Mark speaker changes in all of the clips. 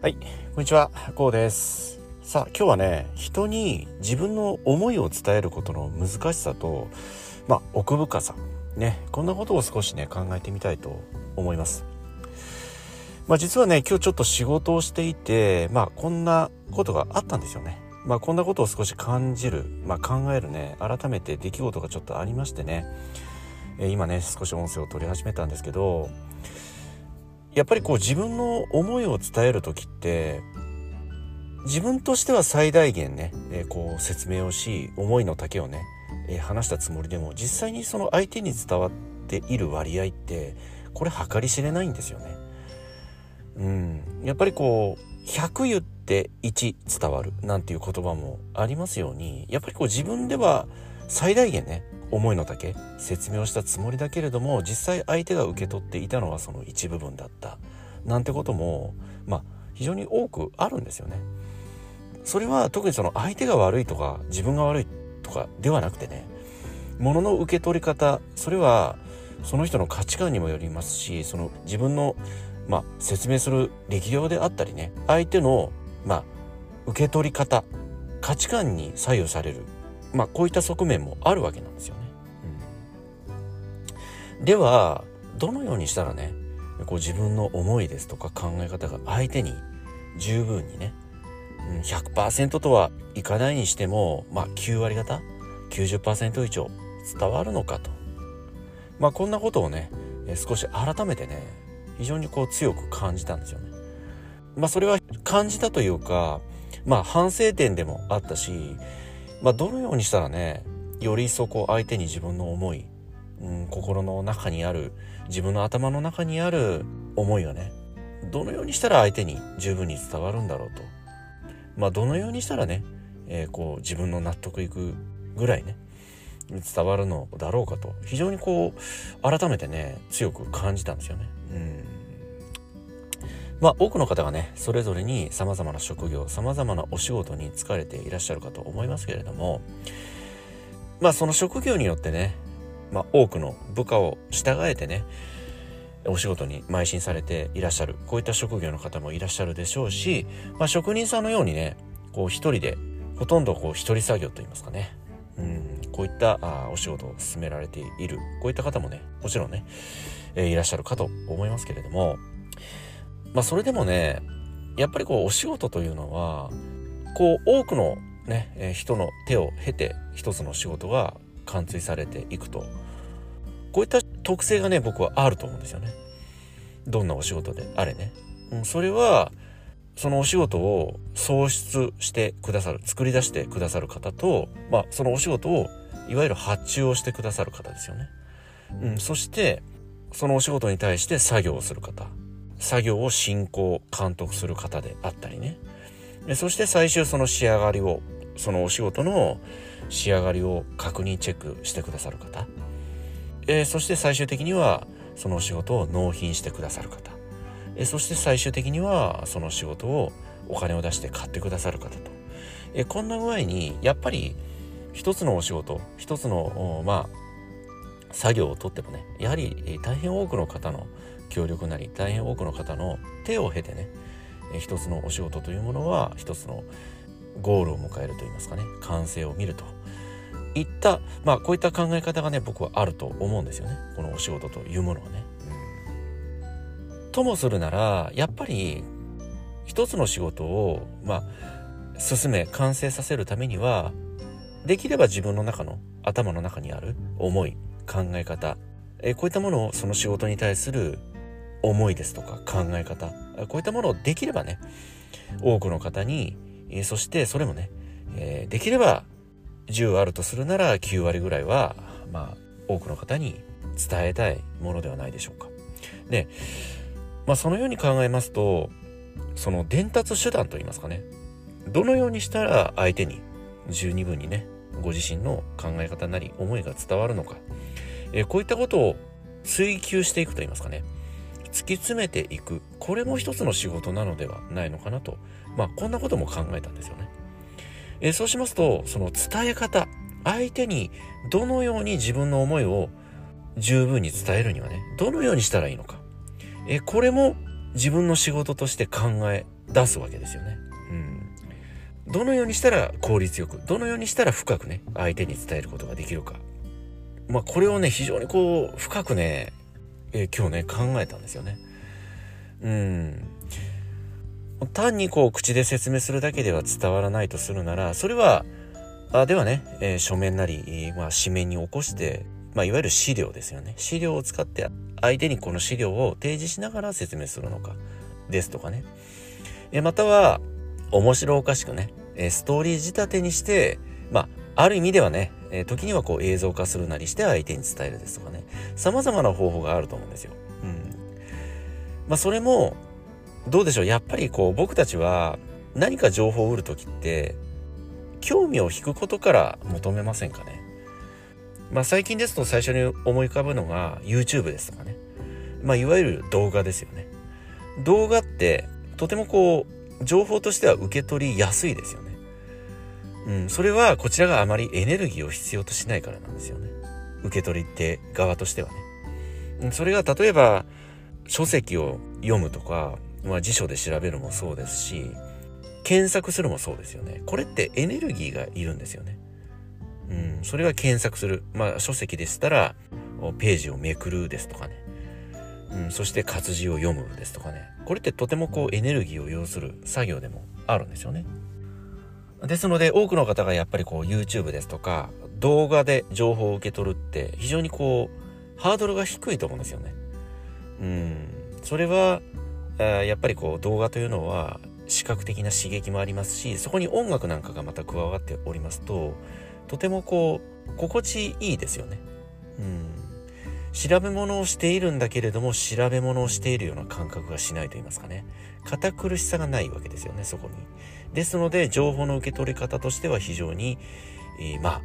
Speaker 1: はい、こんにちは、こうです。さあ、今日はね、人に自分の思いを伝えることの難しさと、まあ、奥深さ、ね、こんなことを少しね、考えてみたいと思います。まあ、実はね、今日ちょっと仕事をしていて、まあ、こんなことがあったんですよね。まあ、こんなことを少し感じる、まあ、考えるね、改めて出来事がちょっとありましてね、え今ね、少し音声を取り始めたんですけど、やっぱりこう自分の思いを伝える時って自分としては最大限ね、えーこう説明をし思いの丈をね、えー話したつもりでも実際にその相手に伝わっている割合ってこれ計り知れないんですよね。うん、やっぱりこう100言って1伝わるなんていう言葉もありますようにやっぱりこう自分では最大限ね思いの丈説明をしたつもりだけれども実際相手が受け取っていたのはその一部分だったなんてこともまあ非常に多くあるんですよね。それは特にその相手が悪いとか自分が悪いとかではなくてね物の受け取り方それはその人の価値観にもよりますしその自分の、まあ、説明する力量であったりね相手の、まあ、受け取り方価値観に左右される、まあ、こういった側面もあるわけなんですよね。ではどのようにしたらねこう自分の思いですとか考え方が相手に十分にね100%とはいかないにしても、まあ、9割方90%以上伝わるのかと、まあ、こんなことをね少し改めてね非常にこう強く感じたんですよね。まあ、それは感じたというか、まあ、反省点でもあったし、まあ、どのようにしたらねより一層こう相手に自分の思い、うん、心の中にある自分の頭の中にある思いがねどのようにしたら相手に十分に伝わるんだろうと。まあどのようにしたらね、えーこう自分の納得いくぐらいね伝わるのだろうかと。非常にこう改めてね強く感じたんですよね。うん。まあ多くの方がねそれぞれに様々な職業様々なお仕事に疲れていらっしゃるかと思いますけれどもまあその職業によってね、まあ、多くの部下を従えてねお仕事に邁進されていらっしゃる。こういった職業の方もいらっしゃるでしょうし、まあ、職人さんのようにねこう一人でほとんどこう一人作業といいますかね。うんこういったあお仕事を進められている。こういった方もねもちろんね、えーいらっしゃるかと思いますけれどもまあそれでもねやっぱりこうお仕事というのはこう多くのね、えー人の手を経て一つの仕事が完遂されていくと。こういった特性がね僕はあると思うんですよね。どんなお仕事であれね、うん、それはそのお仕事を創出してくださる作り出してくださる方と、まあ、そのお仕事をいわゆる発注をしてくださる方ですよね、うん、そしてそのお仕事に対して作業をする方。作業を進行監督する方であったりね。そして最終その仕上がりをそのお仕事の仕上がりを確認チェックしてくださる方、えーそして最終的にはそのお仕事を納品してくださる方、えーそして最終的にはその仕事をお金を出して買ってくださる方と、えーこんな具合にやっぱり一つのお仕事一つのまあ作業をとってもねやはり大変多くの方の協力なり大変多くの方の手を経てね一つのお仕事というものは一つのゴールを迎えるといいますかね。完成を見ると。いったまあこういった考え方がね僕はあると思うんですよね。このお仕事というものはね。ともするならやっぱり一つの仕事をまあ進め完成させるためにはできれば自分の中の頭の中にある思い考え方えこういったものをその仕事に対する思いですとか考え方こういったものをできればね多くの方にえーそしてそれもね、えーできれば10あるとするなら9割ぐらいはまあ多くの方に伝えたいものではないでしょうか。で、まあ、そのように考えますとその伝達手段といいますかね。どのようにしたら相手に十二分にねご自身の考え方なり思いが伝わるのか、えーこういったことを追求していくといいますかね。突き詰めていくこれも一つの仕事なのではないのかなとまあこんなことも考えたんですよね。えそうしますとその伝え方相手にどのように自分の思いを十分に伝えるにはねどのようにしたらいいのか、えこれも自分の仕事として考え出すわけですよね。うん。どのようにしたら効率よく、どのようにしたら深くね、相手に伝えることができるか。まあ、これをね、非常にこう、深くね、えー、今日ね、考えたんですよね。うん。単にこう、口で説明するだけでは伝わらないとするなら、それは、あではね、えー、書面なり、まあ、紙面に起こして、まあ、いわゆる資料ですよね。資料を使って相手にこの資料を提示しながら説明するのか、ですとかね。えまたは、面白おかしくね、えストーリー仕立てにして、まあ、ある意味ではね、え時にはこう映像化するなりして相手に伝えるですとかね、様々な方法があると思うんですよ。うん。まあ、それも、どうでしょう。やっぱりこう、僕たちは何か情報を売るときって、興味を引くことから求めませんかね。まあ、最近ですと最初に思い浮かぶのが YouTube ですとかね。まあ、いわゆる動画ですよね。動画ってとてもこう、情報としては受け取りやすいですよね。うん、それはこちらがあまりエネルギーを必要としないからなんですよね。受け取り手側としてはね。それが例えば書籍を読むとか、まあ、辞書で調べるもそうですし、検索するもそうですよね。これってエネルギーがいるんですよね。うん、それが検索する。まあ書籍でしたら、ページをめくるですとかね。うん、そして活字を読むですとかね。これってとてもこうエネルギーを要する作業でもあるんですよね。ですので多くの方がやっぱりこう YouTube ですとか動画で情報を受け取るって非常にこうハードルが低いと思うんですよね。うん。それはやっぱりこう動画というのは視覚的な刺激もありますしそこに音楽なんかがまた加わっておりますととてもこう心地いいですよね。うん。調べ物をしているんだけれども調べ物をしているような感覚がしないと言いますかね。堅苦しさがないわけですよね、そこに。ですので、情報の受け取り方としては非常に、えー、まあ、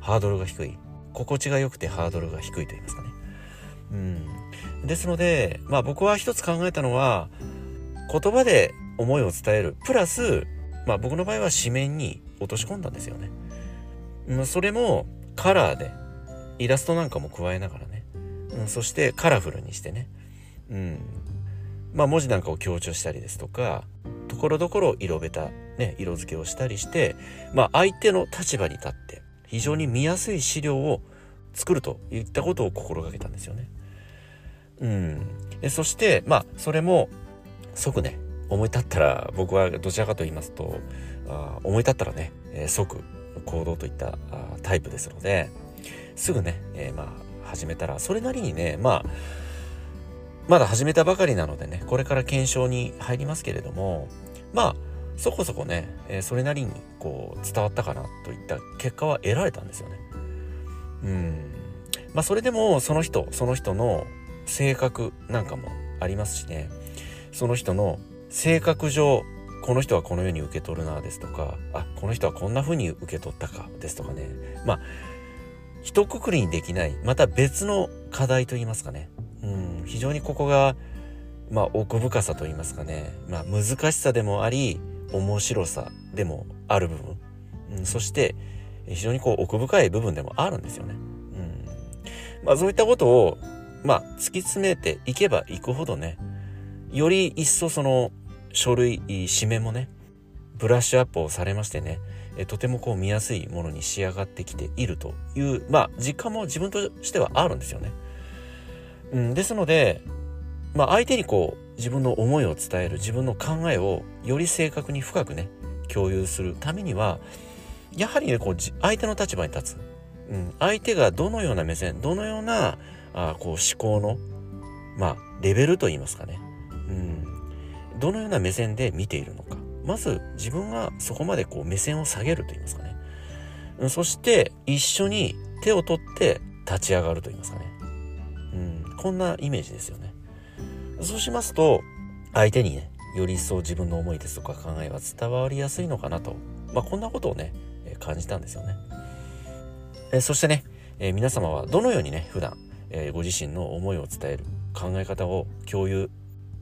Speaker 1: ハードルが低い。心地が良くてハードルが低いと言いますかね。うん。ですので、まあ僕は一つ考えたのは、言葉で思いを伝える。プラス、まあ僕の場合は紙面に落とし込んだんですよね。うん、それもカラーで、イラストなんかも加えながらね。うん、そしてカラフルにしてね。うん。まあ文字なんかを強調したりですとか、ところどころ色べた、ね、色付けをしたりして、まあ相手の立場に立って非常に見やすい資料を作るといったことを心がけたんですよね。うん。でそして、まあそれも即ね、思い立ったら僕はどちらかと言いますと、あ思い立ったらね、えー、即行動といったあタイプですので、すぐね、えー、まあ始めたらそれなりにね、まあまだ始めたばかりなのでね、これから検証に入りますけれども、まあ、そこそこね、えー、それなりにこう伝わったかなといった結果は得られたんですよね。うん。まあそれでもその人、その人の性格なんかもありますしね、その人の性格上、この人はこのように受け取るなですとか、あ、この人はこんな風に受け取ったかですとかね。まあ、一括りにできない、また別の課題といいますかね。うん、非常にここが、まあ、奥深さと言いますかね、まあ、難しさでもあり、面白さでもある部分、うん、そして、非常にこう奥深い部分でもあるんですよね。うん。まあ、そういったことを、まあ、突き詰めていけばいくほどね、より一層その書類、紙面もね、ブラッシュアップをされましてね、えとてもこう見やすいものに仕上がってきているという、まあ、実感も自分としてはあるんですよね。うん、ですので、まあ、相手にこう自分の思いを伝える自分の考えをより正確に深くね共有するためにはやはりねこう相手の立場に立つ、うん、相手がどのような目線どのようなあこう思考のまあレベルといいますかね、うん、どのような目線で見ているのか。まず自分がそこまでこう目線を下げると言いますかね、うん、そして一緒に手を取って立ち上がると言いますかね。うん、こんなイメージですよね。そうしますと、相手にね、より一層自分の思いですとか考えは伝わりやすいのかなと、まあ、こんなことをね、え感じたんですよね。えそしてね、え皆様はどのようにね、普段、えご自身の思いを伝える考え方を共有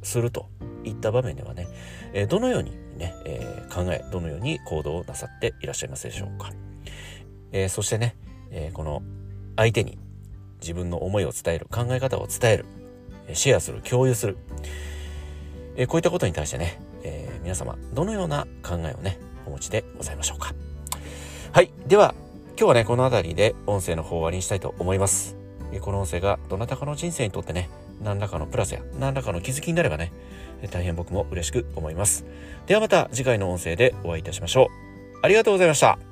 Speaker 1: するといった場面ではね、えどのようにね、え考え、どのように行動をなさっていらっしゃいますでしょうか。えそしてね、えこの相手に自分の思いを伝える、考え方を伝える、シェアする、共有する。えこういったことに対してね、えー、皆様どのような考えをねお持ちでございましょうか。はい。では今日はねこの辺りで音声の方終わりにしたいと思います。この音声がどなたかの人生にとってね何らかのプラスや何らかの気づきになればね大変僕も嬉しく思います。ではまた次回の音声でお会いいたしましょう。ありがとうございました。